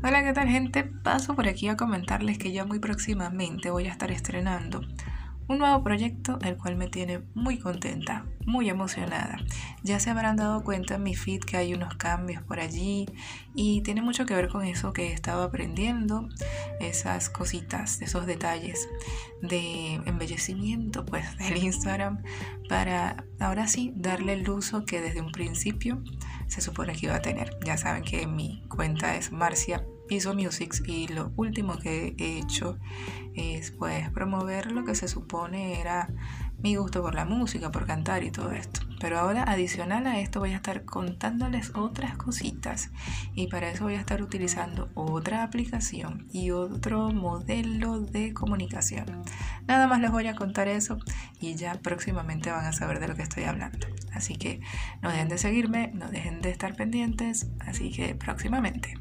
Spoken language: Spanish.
Hola, ¿qué tal gente? Paso por aquí a comentarles que ya muy próximamente voy a estar estrenando un nuevo proyecto el cual me tiene muy contenta, muy emocionada. Ya se habrán dado cuenta en mi feed que hay unos cambios por allí y tiene mucho que ver con eso que he estado aprendiendo, esas cositas, esos detalles de embellecimiento pues del Instagram para ahora sí darle el uso que desde un principio se supone que iba a tener. Ya saben que mi cuenta es Marcia Piso Music y lo último que he hecho es pues promover lo que se supone era mi gusto por la música, por cantar y todo esto. Pero ahora adicional a esto voy a estar contándoles otras cositas y para eso voy a estar utilizando otra aplicación y otro modelo de comunicación. Nada más les voy a contar eso y ya próximamente van a saber de lo que estoy hablando. Así que no dejen de seguirme, no dejen de estar pendientes, así que próximamente.